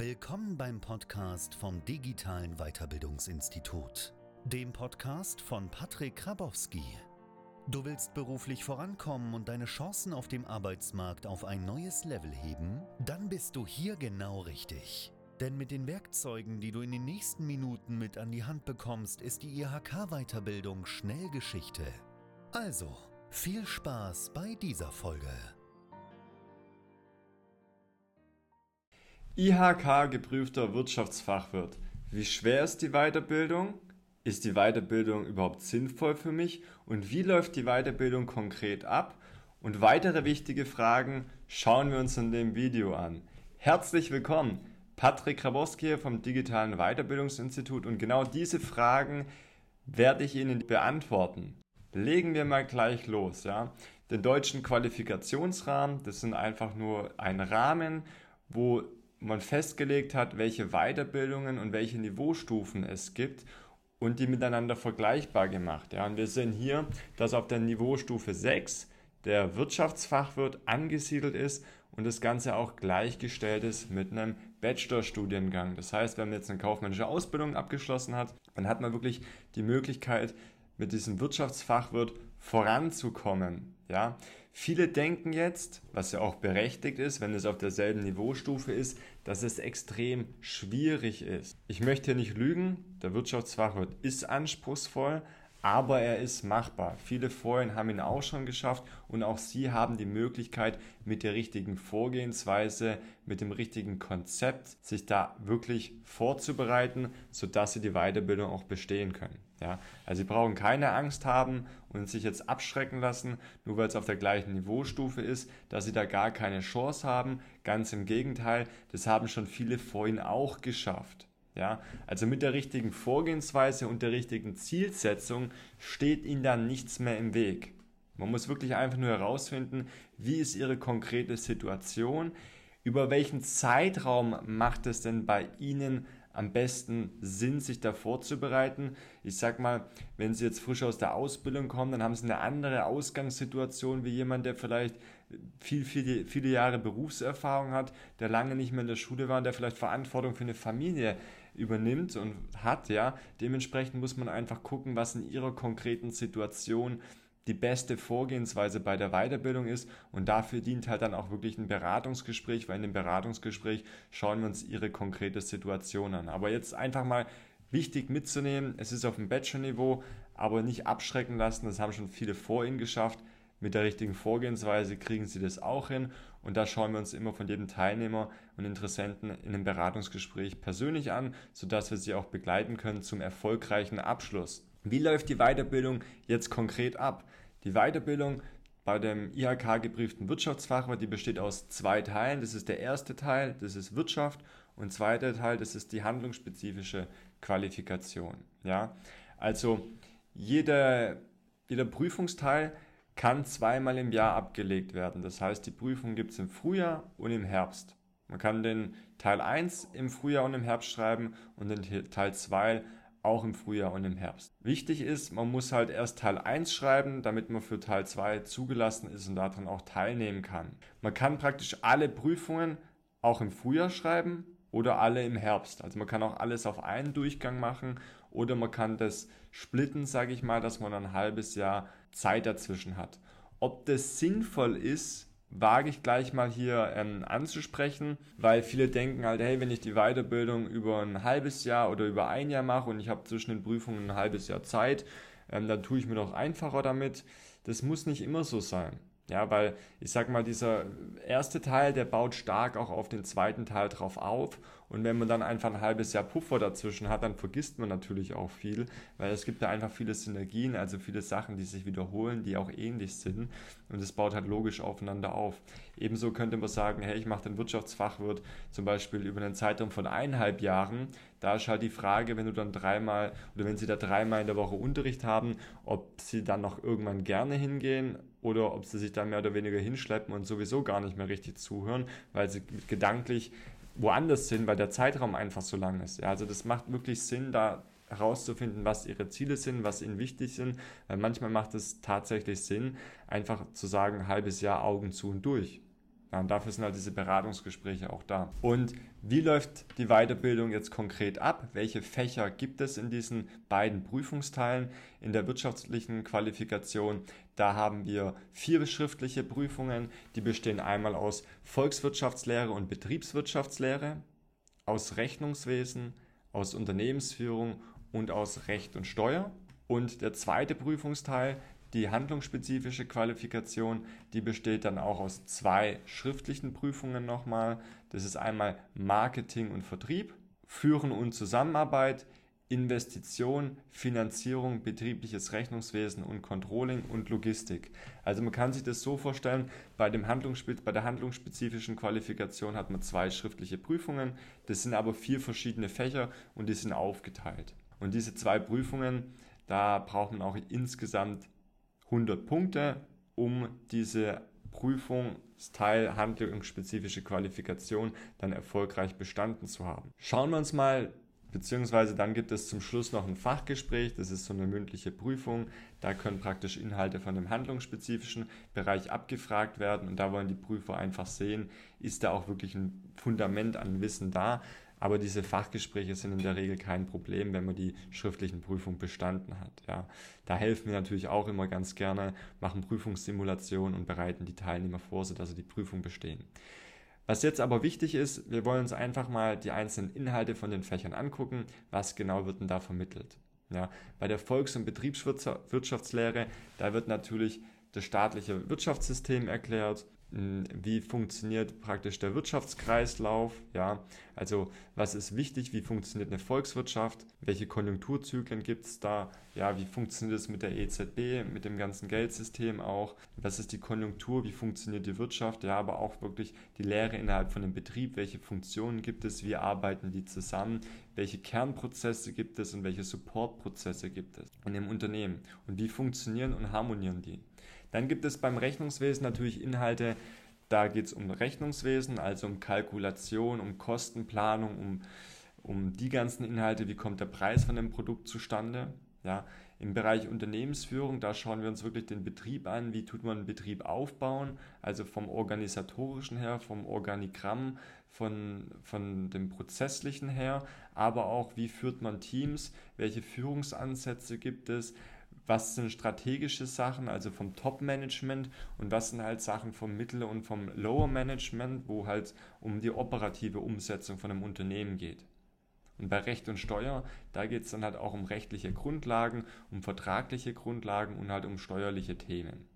Willkommen beim Podcast vom Digitalen Weiterbildungsinstitut, dem Podcast von Patrick Krabowski. Du willst beruflich vorankommen und deine Chancen auf dem Arbeitsmarkt auf ein neues Level heben? Dann bist du hier genau richtig. Denn mit den Werkzeugen, die du in den nächsten Minuten mit an die Hand bekommst, ist die IHK-Weiterbildung schnell Geschichte. Also, viel Spaß bei dieser Folge. IHK geprüfter Wirtschaftsfachwirt. Wie schwer ist die Weiterbildung? Ist die Weiterbildung überhaupt sinnvoll für mich? Und wie läuft die Weiterbildung konkret ab? Und weitere wichtige Fragen schauen wir uns in dem Video an. Herzlich willkommen! Patrick Krabowski vom Digitalen Weiterbildungsinstitut und genau diese Fragen werde ich Ihnen beantworten. Legen wir mal gleich los, ja. Den deutschen Qualifikationsrahmen, das sind einfach nur ein Rahmen, wo man festgelegt hat, welche Weiterbildungen und welche Niveaustufen es gibt und die miteinander vergleichbar gemacht. Ja, und wir sehen hier, dass auf der Niveaustufe 6 der Wirtschaftsfachwirt angesiedelt ist und das Ganze auch gleichgestellt ist mit einem Bachelorstudiengang. Das heißt, wenn man jetzt eine kaufmännische Ausbildung abgeschlossen hat, dann hat man wirklich die Möglichkeit, mit diesem Wirtschaftsfachwirt voranzukommen. Ja, viele denken jetzt, was ja auch berechtigt ist, wenn es auf derselben Niveaustufe ist, dass es extrem schwierig ist. Ich möchte hier nicht lügen, der Wirtschaftsfachwirt ist anspruchsvoll, aber er ist machbar. Viele vorhin haben ihn auch schon geschafft und auch Sie haben die Möglichkeit, mit der richtigen Vorgehensweise, mit dem richtigen Konzept, sich da wirklich vorzubereiten, sodass Sie die Weiterbildung auch bestehen können. Ja, also Sie brauchen keine Angst haben und sich jetzt abschrecken lassen, nur weil es auf der gleichen Niveaustufe ist, dass Sie da gar keine Chance haben. Ganz im Gegenteil, das haben schon viele vorhin auch geschafft. Ja, also mit der richtigen Vorgehensweise und der richtigen Zielsetzung steht Ihnen dann nichts mehr im Weg. Man muss wirklich einfach nur herausfinden, wie ist Ihre konkrete Situation, über welchen Zeitraum macht es denn bei Ihnen am besten Sinn, sich da vorzubereiten. Ich sag mal, wenn Sie jetzt frisch aus der Ausbildung kommen, dann haben Sie eine andere Ausgangssituation wie jemand, der vielleicht viel, viele, viele Jahre Berufserfahrung hat, der lange nicht mehr in der Schule war und der vielleicht Verantwortung für eine Familie übernimmt und hat, ja. Dementsprechend muss man einfach gucken, was in ihrer konkreten Situation die beste Vorgehensweise bei der Weiterbildung ist und dafür dient halt dann auch wirklich ein Beratungsgespräch, weil in dem Beratungsgespräch schauen wir uns ihre konkrete Situation an. Aber jetzt einfach mal wichtig mitzunehmen, es ist auf dem Bachelor-Niveau, aber nicht abschrecken lassen, das haben schon viele vor Ihnen geschafft. Mit der richtigen Vorgehensweise kriegen Sie das auch hin und da schauen wir uns immer von jedem Teilnehmer und Interessenten in einem Beratungsgespräch persönlich an, sodass wir Sie auch begleiten können zum erfolgreichen Abschluss. Wie läuft die Weiterbildung jetzt konkret ab? Die Weiterbildung bei dem IHK geprüften Wirtschaftsfachwirt, die besteht aus zwei Teilen. Das ist der erste Teil, das ist Wirtschaft und zweiter Teil, das ist die handlungsspezifische Qualifikation. Ja, also jeder, jeder Prüfungsteil kann zweimal im Jahr abgelegt werden. Das heißt, die Prüfung gibt es im Frühjahr und im Herbst. Man kann den Teil 1 im Frühjahr und im Herbst schreiben und den Teil 2 auch im Frühjahr und im Herbst. Wichtig ist, man muss halt erst Teil 1 schreiben, damit man für Teil 2 zugelassen ist und daran auch teilnehmen kann. Man kann praktisch alle Prüfungen auch im Frühjahr schreiben oder alle im Herbst. Also man kann auch alles auf einen Durchgang machen oder man kann das splitten, sage ich mal, dass man ein halbes Jahr Zeit dazwischen hat. Ob das sinnvoll ist, wage ich gleich mal hier ähm, anzusprechen, weil viele denken halt, hey, wenn ich die Weiterbildung über ein halbes Jahr oder über ein Jahr mache und ich habe zwischen den Prüfungen ein halbes Jahr Zeit, ähm, dann tue ich mir doch einfacher damit. Das muss nicht immer so sein. Ja, weil ich sag mal, dieser erste Teil, der baut stark auch auf den zweiten Teil drauf auf. Und wenn man dann einfach ein halbes Jahr Puffer dazwischen hat, dann vergisst man natürlich auch viel, weil es gibt ja einfach viele Synergien, also viele Sachen, die sich wiederholen, die auch ähnlich sind. Und es baut halt logisch aufeinander auf. Ebenso könnte man sagen, hey, ich mache den Wirtschaftsfachwirt zum Beispiel über einen Zeitraum von eineinhalb Jahren. Da ist halt die Frage, wenn du dann dreimal oder wenn sie da dreimal in der Woche Unterricht haben, ob sie dann noch irgendwann gerne hingehen oder ob sie sich da mehr oder weniger hinschleppen und sowieso gar nicht mehr richtig zuhören, weil sie gedanklich woanders sind, weil der Zeitraum einfach so lang ist. Ja, also das macht wirklich Sinn, da herauszufinden, was ihre Ziele sind, was ihnen wichtig sind, weil manchmal macht es tatsächlich Sinn, einfach zu sagen, halbes Jahr Augen zu und durch. Ja, und dafür sind halt diese Beratungsgespräche auch da. Und wie läuft die Weiterbildung jetzt konkret ab? Welche Fächer gibt es in diesen beiden Prüfungsteilen? In der wirtschaftlichen Qualifikation, da haben wir vier schriftliche Prüfungen. Die bestehen einmal aus Volkswirtschaftslehre und Betriebswirtschaftslehre, aus Rechnungswesen, aus Unternehmensführung und aus Recht und Steuer. Und der zweite Prüfungsteil, die handlungsspezifische Qualifikation, die besteht dann auch aus zwei schriftlichen Prüfungen nochmal. Das ist einmal Marketing und Vertrieb, Führen und Zusammenarbeit, Investition, Finanzierung, betriebliches Rechnungswesen und Controlling und Logistik. Also man kann sich das so vorstellen, bei, dem bei der handlungsspezifischen Qualifikation hat man zwei schriftliche Prüfungen, das sind aber vier verschiedene Fächer und die sind aufgeteilt. Und diese zwei Prüfungen, da braucht man auch insgesamt 100 Punkte, um diese Prüfungsteil handlungsspezifische Qualifikation dann erfolgreich bestanden zu haben. Schauen wir uns mal Beziehungsweise dann gibt es zum Schluss noch ein Fachgespräch, das ist so eine mündliche Prüfung. Da können praktisch Inhalte von dem handlungsspezifischen Bereich abgefragt werden und da wollen die Prüfer einfach sehen, ist da auch wirklich ein Fundament an Wissen da. Aber diese Fachgespräche sind in der Regel kein Problem, wenn man die schriftlichen Prüfungen bestanden hat. Ja. Da helfen wir natürlich auch immer ganz gerne, machen Prüfungssimulationen und bereiten die Teilnehmer vor, sodass sie die Prüfung bestehen. Was jetzt aber wichtig ist, wir wollen uns einfach mal die einzelnen Inhalte von den Fächern angucken. Was genau wird denn da vermittelt? Ja, bei der Volks- und Betriebswirtschaftslehre, da wird natürlich das staatliche Wirtschaftssystem erklärt, wie funktioniert praktisch der Wirtschaftskreislauf, ja, also was ist wichtig, wie funktioniert eine Volkswirtschaft, welche Konjunkturzyklen gibt es da, ja, wie funktioniert es mit der EZB, mit dem ganzen Geldsystem auch, was ist die Konjunktur, wie funktioniert die Wirtschaft, ja, aber auch wirklich die Lehre innerhalb von einem Betrieb, welche Funktionen gibt es, wie arbeiten die zusammen, welche Kernprozesse gibt es und welche Supportprozesse gibt es in dem Unternehmen? Und wie funktionieren und harmonieren die. Dann gibt es beim Rechnungswesen natürlich Inhalte, da geht es um Rechnungswesen, also um Kalkulation, um Kostenplanung, um, um die ganzen Inhalte, wie kommt der Preis von dem Produkt zustande. Ja, Im Bereich Unternehmensführung, da schauen wir uns wirklich den Betrieb an, wie tut man einen Betrieb aufbauen, also vom organisatorischen her, vom Organigramm, von, von dem prozesslichen her, aber auch wie führt man Teams, welche Führungsansätze gibt es, was sind strategische Sachen, also vom Top-Management und was sind halt Sachen vom Mittel- und vom Lower-Management, wo halt um die operative Umsetzung von einem Unternehmen geht. Und bei Recht und Steuer, da geht es dann halt auch um rechtliche Grundlagen, um vertragliche Grundlagen und halt um steuerliche Themen.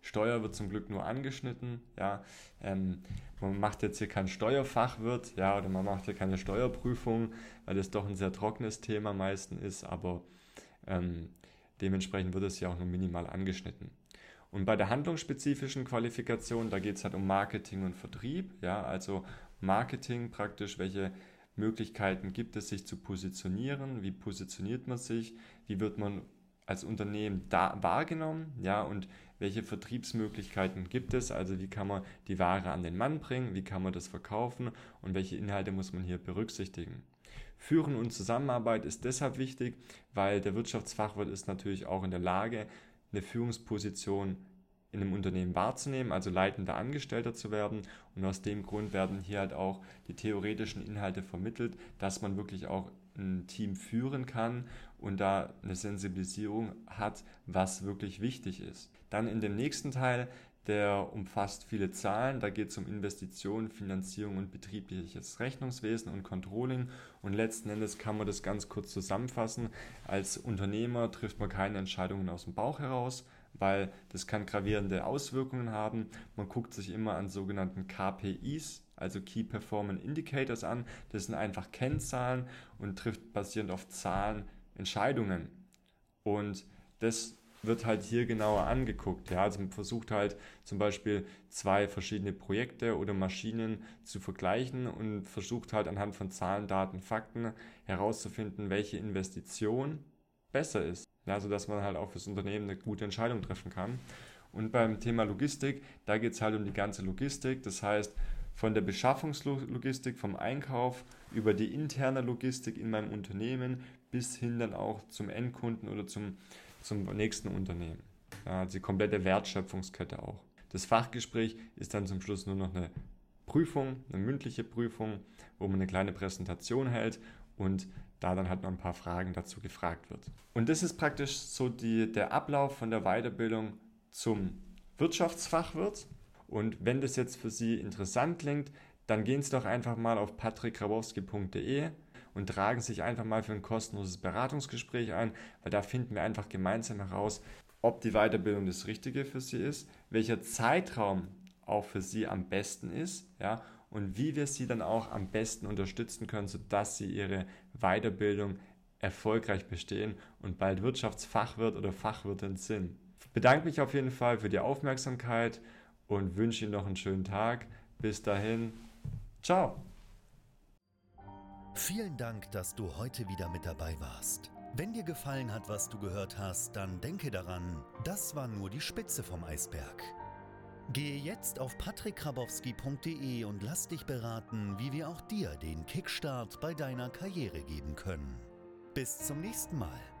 Steuer wird zum Glück nur angeschnitten, ja. Ähm, man macht jetzt hier kein Steuerfachwirt, ja, oder man macht hier keine Steuerprüfung, weil das doch ein sehr trockenes Thema meistens ist, aber ähm, dementsprechend wird es ja auch nur minimal angeschnitten. Und bei der handlungsspezifischen Qualifikation, da geht es halt um Marketing und Vertrieb. Ja, also Marketing praktisch, welche Möglichkeiten gibt es, sich zu positionieren? Wie positioniert man sich? Wie wird man als Unternehmen da wahrgenommen? Ja, und welche Vertriebsmöglichkeiten gibt es? Also wie kann man die Ware an den Mann bringen? Wie kann man das verkaufen? Und welche Inhalte muss man hier berücksichtigen? Führen und Zusammenarbeit ist deshalb wichtig, weil der Wirtschaftsfachwirt ist natürlich auch in der Lage, eine Führungsposition in einem Unternehmen wahrzunehmen, also leitender Angestellter zu werden. Und aus dem Grund werden hier halt auch die theoretischen Inhalte vermittelt, dass man wirklich auch ein Team führen kann und da eine Sensibilisierung hat, was wirklich wichtig ist. Dann in dem nächsten Teil der umfasst viele Zahlen. Da geht es um Investitionen, Finanzierung und betriebliches Rechnungswesen und Controlling. Und letzten Endes kann man das ganz kurz zusammenfassen. Als Unternehmer trifft man keine Entscheidungen aus dem Bauch heraus, weil das kann gravierende Auswirkungen haben. Man guckt sich immer an sogenannten KPIs, also Key Performance Indicators an. Das sind einfach Kennzahlen und trifft basierend auf Zahlen Entscheidungen. Und das wird halt hier genauer angeguckt. Ja? Also man versucht halt zum Beispiel zwei verschiedene Projekte oder Maschinen zu vergleichen und versucht halt anhand von Zahlen, Daten, Fakten herauszufinden, welche Investition besser ist. Ja, sodass man halt auch fürs Unternehmen eine gute Entscheidung treffen kann. Und beim Thema Logistik, da geht es halt um die ganze Logistik. Das heißt, von der Beschaffungslogistik, vom Einkauf über die interne Logistik in meinem Unternehmen bis hin dann auch zum Endkunden oder zum zum nächsten Unternehmen. Ja, also die komplette Wertschöpfungskette auch. Das Fachgespräch ist dann zum Schluss nur noch eine Prüfung, eine mündliche Prüfung, wo man eine kleine Präsentation hält und da dann halt noch ein paar Fragen dazu gefragt wird. Und das ist praktisch so die, der Ablauf von der Weiterbildung zum Wirtschaftsfachwirt. Und wenn das jetzt für Sie interessant klingt, dann gehen Sie doch einfach mal auf patrickgrabowski.de und tragen sich einfach mal für ein kostenloses Beratungsgespräch ein, weil da finden wir einfach gemeinsam heraus, ob die Weiterbildung das Richtige für Sie ist, welcher Zeitraum auch für Sie am besten ist, ja, und wie wir Sie dann auch am besten unterstützen können, sodass Sie Ihre Weiterbildung erfolgreich bestehen und bald Wirtschaftsfachwirt oder Fachwirtin sind. Ich bedanke mich auf jeden Fall für die Aufmerksamkeit und wünsche Ihnen noch einen schönen Tag. Bis dahin, ciao. Vielen Dank, dass du heute wieder mit dabei warst. Wenn dir gefallen hat, was du gehört hast, dann denke daran, das war nur die Spitze vom Eisberg. Gehe jetzt auf patrickkrabowski.de und lass dich beraten, wie wir auch dir den Kickstart bei deiner Karriere geben können. Bis zum nächsten Mal.